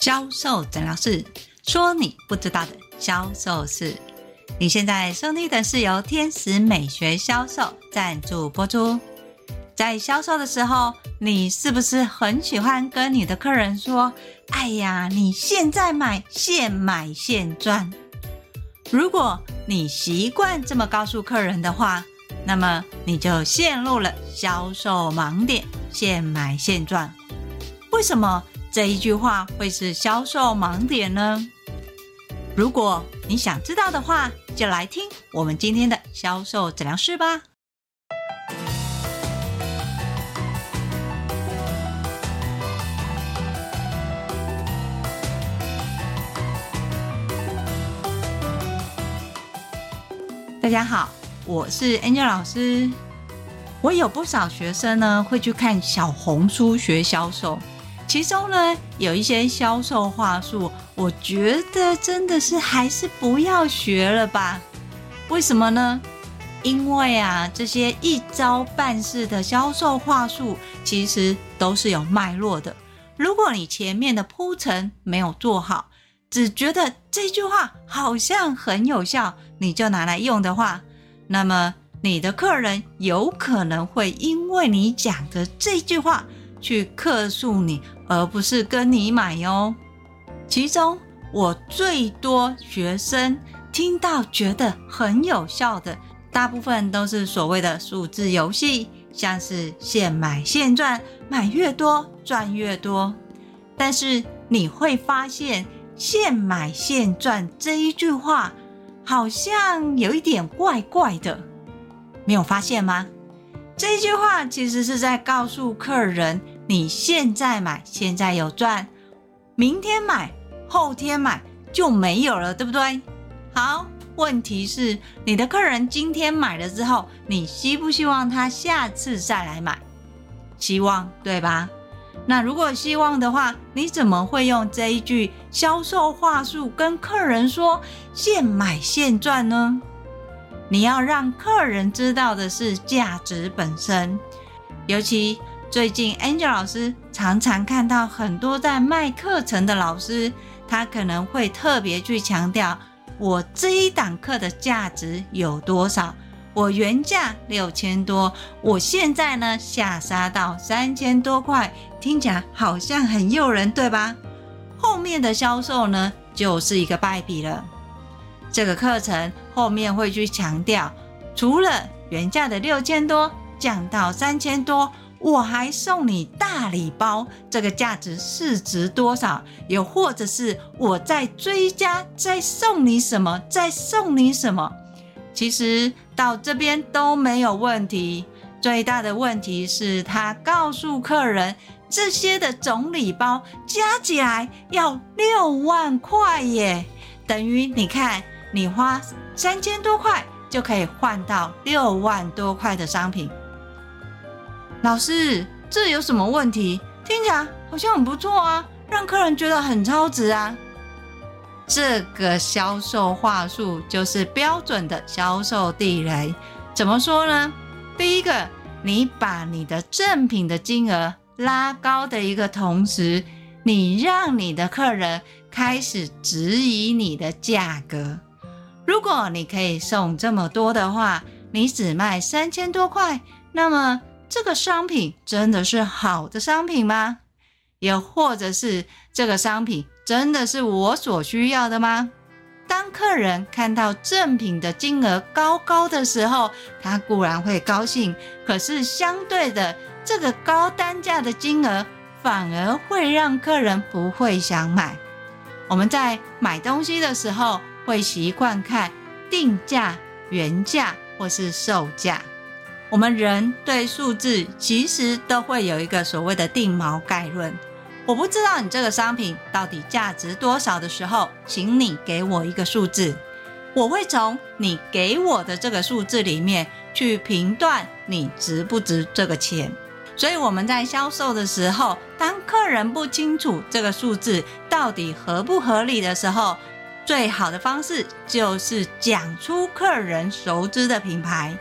销售诊疗室说你不知道的销售事。你现在收听的是由天使美学销售赞助播出。在销售的时候，你是不是很喜欢跟你的客人说：“哎呀，你现在买，现买现赚。”如果你习惯这么告诉客人的话，那么你就陷入了销售盲点，现买现赚。为什么这一句话会是销售盲点呢？如果你想知道的话，就来听我们今天的销售诊疗室吧。大家好，我是 Angel 老师。我有不少学生呢，会去看小红书学销售。其中呢，有一些销售话术，我觉得真的是还是不要学了吧？为什么呢？因为啊，这些一招半式的销售话术，其实都是有脉络的。如果你前面的铺陈没有做好，只觉得这句话好像很有效，你就拿来用的话，那么你的客人有可能会因为你讲的这句话去客诉你。而不是跟你买哟。其中我最多学生听到觉得很有效的，大部分都是所谓的数字游戏，像是现买现赚，买越多赚越多。但是你会发现“现买现赚”这一句话好像有一点怪怪的，没有发现吗？这句话其实是在告诉客人。你现在买，现在有赚；明天买，后天买就没有了，对不对？好，问题是你的客人今天买了之后，你希不希望他下次再来买？希望，对吧？那如果希望的话，你怎么会用这一句销售话术跟客人说“现买现赚”呢？你要让客人知道的是价值本身，尤其。最近，Angel 老师常常看到很多在卖课程的老师，他可能会特别去强调我这一档课的价值有多少。我原价六千多，我现在呢下杀到三千多块，听起来好像很诱人，对吧？后面的销售呢就是一个败笔了。这个课程后面会去强调，除了原价的六千多降到三千多。我还送你大礼包，这个价值是值多少？又或者是我再追加，再送你什么？再送你什么？其实到这边都没有问题。最大的问题是他告诉客人，这些的总礼包加起来要六万块耶，等于你看，你花三千多块就可以换到六万多块的商品。老师，这有什么问题？听起来好像很不错啊，让客人觉得很超值啊。这个销售话术就是标准的销售地雷。怎么说呢？第一个，你把你的赠品的金额拉高的一个同时，你让你的客人开始质疑你的价格。如果你可以送这么多的话，你只卖三千多块，那么。这个商品真的是好的商品吗？也或者是这个商品真的是我所需要的吗？当客人看到赠品的金额高高的时候，他固然会高兴，可是相对的，这个高单价的金额反而会让客人不会想买。我们在买东西的时候，会习惯看定价、原价或是售价。我们人对数字其实都会有一个所谓的定锚概论。我不知道你这个商品到底价值多少的时候，请你给我一个数字，我会从你给我的这个数字里面去评断你值不值这个钱。所以我们在销售的时候，当客人不清楚这个数字到底合不合理的时候，最好的方式就是讲出客人熟知的品牌。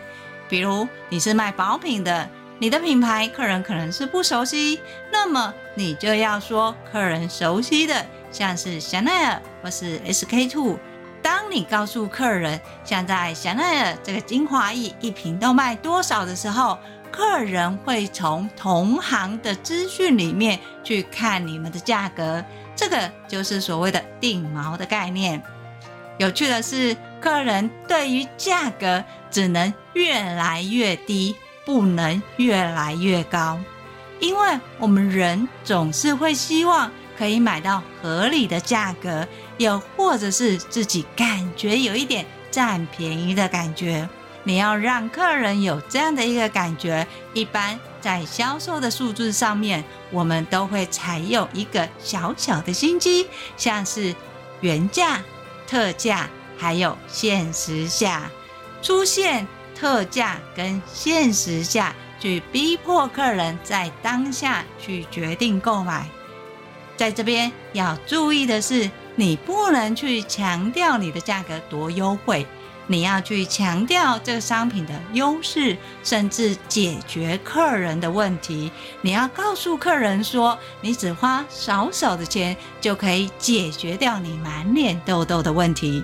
比如你是卖保品的，你的品牌客人可能是不熟悉，那么你就要说客人熟悉的像是香奈儿或是 SK two。当你告诉客人，像在香奈儿这个精华液一瓶都卖多少的时候，客人会从同行的资讯里面去看你们的价格，这个就是所谓的定锚的概念。有趣的是，客人对于价格只能越来越低，不能越来越高，因为我们人总是会希望可以买到合理的价格。又或者是自己感觉有一点占便宜的感觉，你要让客人有这样的一个感觉。一般在销售的数字上面，我们都会采用一个小小的心机，像是原价、特价，还有限时价，出现特价跟限时价，去逼迫客人在当下去决定购买。在这边要注意的是。你不能去强调你的价格多优惠，你要去强调这个商品的优势，甚至解决客人的问题。你要告诉客人说，你只花少少的钱就可以解决掉你满脸痘痘的问题。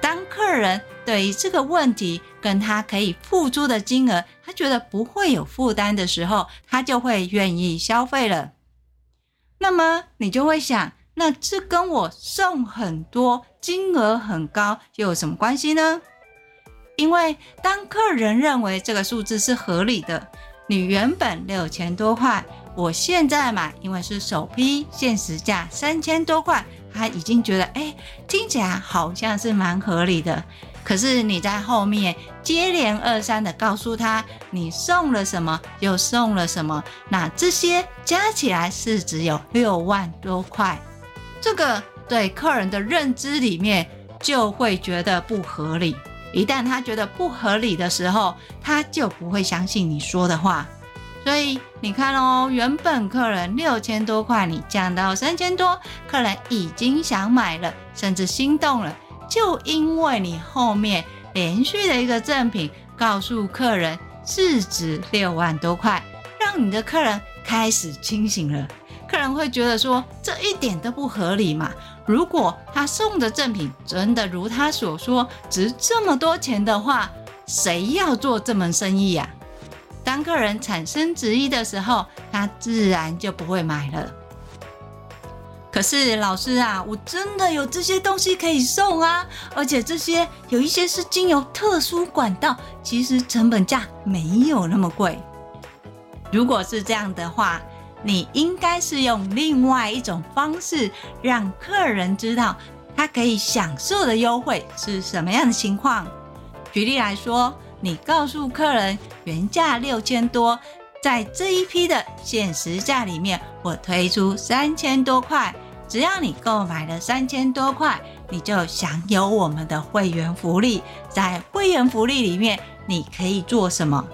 当客人对于这个问题跟他可以付出的金额，他觉得不会有负担的时候，他就会愿意消费了。那么你就会想。那这跟我送很多、金额很高又有什么关系呢？因为当客人认为这个数字是合理的，你原本六千多块，我现在买，因为是首批限时价三千多块，他已经觉得哎，听起来好像是蛮合理的。可是你在后面接连二三的告诉他，你送了什么，又送了什么，那这些加起来是只有六万多块。这个对客人的认知里面就会觉得不合理。一旦他觉得不合理的时候，他就不会相信你说的话。所以你看哦，原本客人六千多块，你降到三千多，客人已经想买了，甚至心动了，就因为你后面连续的一个赠品，告诉客人市值六万多块，让你的客人开始清醒了。客人会觉得说，这一点都不合理嘛。如果他送的赠品真的如他所说值这么多钱的话，谁要做这门生意呀？当客人产生质疑的时候，他自然就不会买了。可是老师啊，我真的有这些东西可以送啊，而且这些有一些是经由特殊管道，其实成本价没有那么贵。如果是这样的话，你应该是用另外一种方式，让客人知道他可以享受的优惠是什么样的情况。举例来说，你告诉客人原价六千多，在这一批的限时价里面，我推出三千多块，只要你购买了三千多块，你就享有我们的会员福利。在会员福利里面，你可以做什么？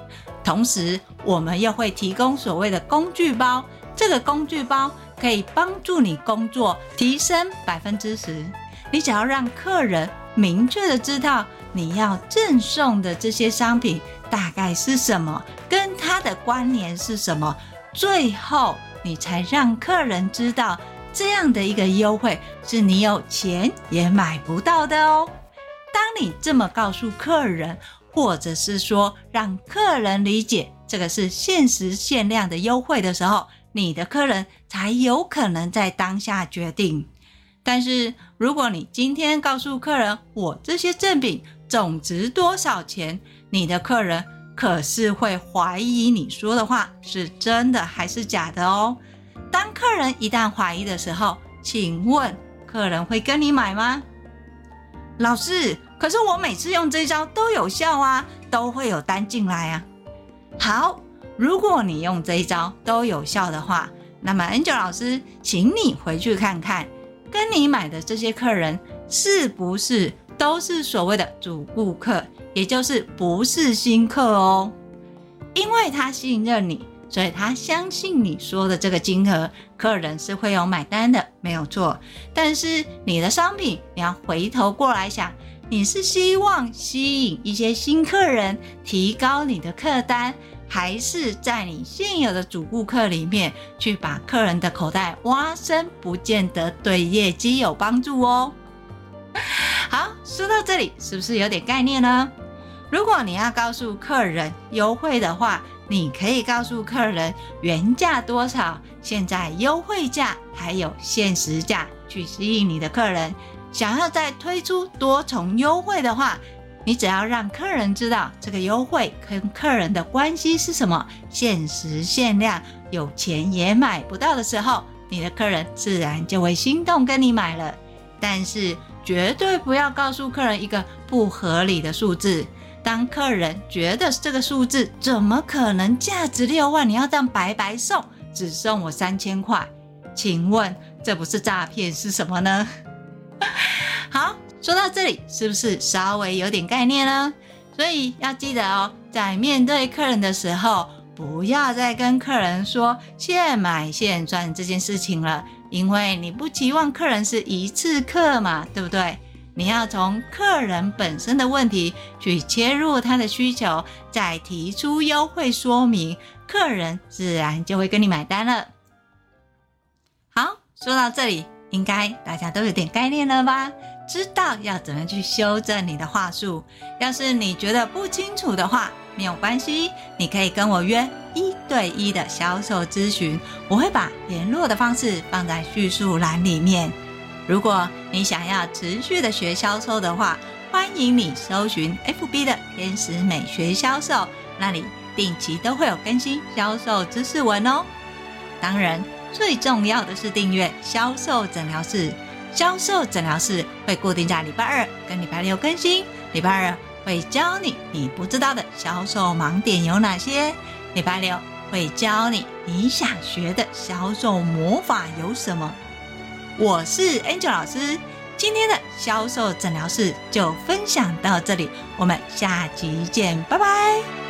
同时，我们又会提供所谓的工具包。这个工具包可以帮助你工作提升百分之十。你只要让客人明确的知道你要赠送的这些商品大概是什么，跟它的关联是什么，最后你才让客人知道这样的一个优惠是你有钱也买不到的哦。当你这么告诉客人，或者是说让客人理解这个是限时限量的优惠的时候，你的客人才有可能在当下决定。但是，如果你今天告诉客人我这些赠品总值多少钱，你的客人可是会怀疑你说的话是真的还是假的哦。当客人一旦怀疑的时候，请问客人会跟你买吗？老师，可是我每次用这招都有效啊，都会有单进来啊。好。如果你用这一招都有效的话，那么 Angel 老师，请你回去看看，跟你买的这些客人是不是都是所谓的主顾客，也就是不是新客哦。因为他信任你，所以他相信你说的这个金额，客人是会有买单的，没有错。但是你的商品，你要回头过来想，你是希望吸引一些新客人，提高你的客单。还是在你现有的主顾客里面去把客人的口袋挖深，不见得对业绩有帮助哦。好，说到这里，是不是有点概念呢？如果你要告诉客人优惠的话，你可以告诉客人原价多少，现在优惠价还有限时价，去吸引你的客人。想要再推出多重优惠的话，你只要让客人知道这个优惠跟客人的关系是什么，限时限量，有钱也买不到的时候，你的客人自然就会心动跟你买了。但是绝对不要告诉客人一个不合理的数字。当客人觉得这个数字怎么可能价值六万，你要这样白白送，只送我三千块？请问这不是诈骗是什么呢？说到这里，是不是稍微有点概念呢？所以要记得哦，在面对客人的时候，不要再跟客人说现买现赚这件事情了，因为你不期望客人是一次客嘛，对不对？你要从客人本身的问题去切入他的需求，再提出优惠说明，客人自然就会跟你买单了。好，说到这里，应该大家都有点概念了吧？知道要怎么去修正你的话术。要是你觉得不清楚的话，没有关系，你可以跟我约一对一的销售咨询，我会把联络的方式放在叙述栏里面。如果你想要持续的学销售的话，欢迎你搜寻 FB 的天使美学销售，那里定期都会有更新销售知识文哦。当然，最重要的是订阅销售诊疗室。销售诊疗室会固定在礼拜二跟礼拜六更新，礼拜二会教你你不知道的销售盲点有哪些，礼拜六会教你你想学的销售魔法有什么。我是 Angel 老师，今天的销售诊疗室就分享到这里，我们下集见，拜拜。